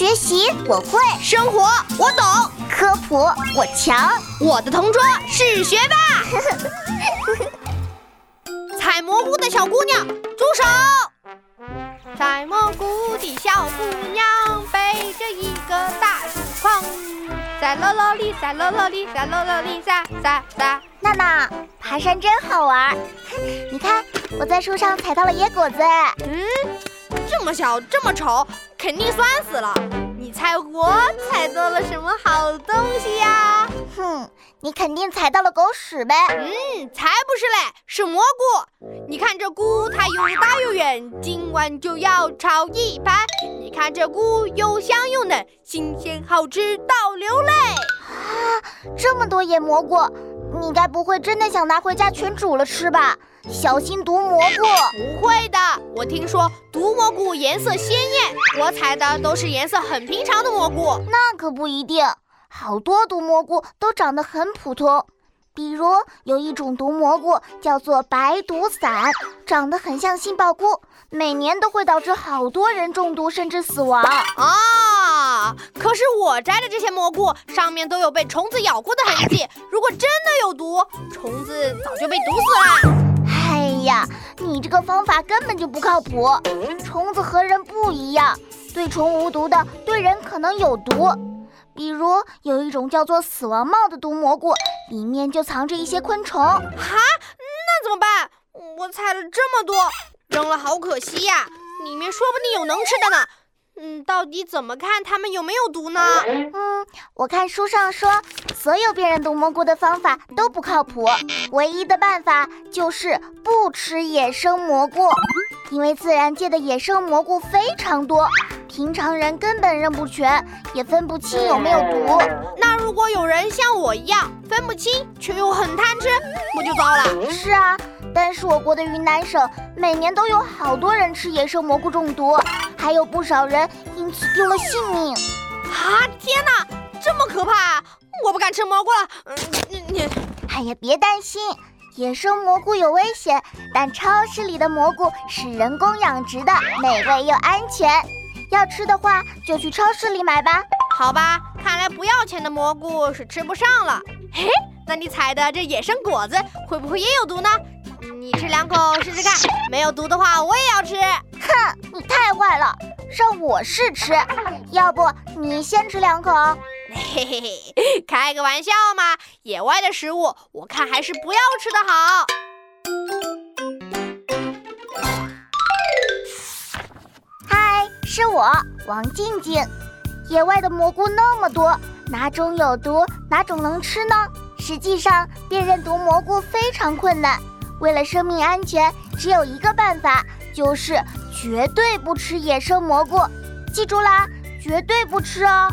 学习我会，生活我懂，科普我强，我的同桌是学霸。采蘑菇的小姑娘，住手！采蘑菇的小姑娘背着一个大竹筐，撒啦啦哩，撒啦啦哩，撒啦啦哩，撒撒撒。娜娜，爬山真好玩。你看，我在树上采到了野果子。嗯，这么小，这么丑，肯定酸死了。你猜我采到了什么好东西呀？哼，你肯定踩到了狗屎呗。嗯，才不是嘞，是蘑菇。你看这菇，它又大又圆，今晚就要炒一盘。你看这菇又香又嫩，新鲜好吃到流泪。啊，这么多野蘑菇，你该不会真的想拿回家全煮了吃吧？小心毒蘑菇！不会的，我听说毒蘑菇颜色鲜艳，我采的都是颜色很平常的蘑菇。那可不一定，好多毒蘑菇都长得很普通。比如有一种毒蘑菇叫做白毒伞，长得很像杏鲍菇，每年都会导致好多人中毒甚至死亡啊！可是我摘的这些蘑菇上面都有被虫子咬过的痕迹，如果真的有毒，虫子早就被毒死了。呀，你这个方法根本就不靠谱！虫子和人不一样，对虫无毒的，对人可能有毒。比如有一种叫做死亡帽的毒蘑菇，里面就藏着一些昆虫。哈，那怎么办？我采了这么多，扔了好可惜呀！里面说不定有能吃的呢。嗯，到底怎么看它们有没有毒呢？嗯，我看书上说，所有辨认毒蘑菇的方法都不靠谱，唯一的办法就是不吃野生蘑菇，因为自然界的野生蘑菇非常多，平常人根本认不全，也分不清有没有毒。那如果有人像我一样分不清，却又很贪吃，不就糟了？是啊。但是我国的云南省每年都有好多人吃野生蘑菇中毒，还有不少人因此丢了性命。啊！天哪，这么可怕！我不敢吃蘑菇了。嗯，你你，哎呀，别担心，野生蘑菇有危险，但超市里的蘑菇是人工养殖的，美味又安全。要吃的话，就去超市里买吧。好吧，看来不要钱的蘑菇是吃不上了。嘿，那你采的这野生果子会不会也有毒呢？你吃两口试试看，没有毒的话我也要吃。哼，你太坏了，让我试吃，要不你先吃两口？嘿嘿嘿，开个玩笑嘛，野外的食物我看还是不要吃的好。嗨，是我王静静。野外的蘑菇那么多，哪种有毒，哪种能吃呢？实际上，辨认毒蘑菇非常困难。为了生命安全，只有一个办法，就是绝对不吃野生蘑菇。记住啦，绝对不吃哦。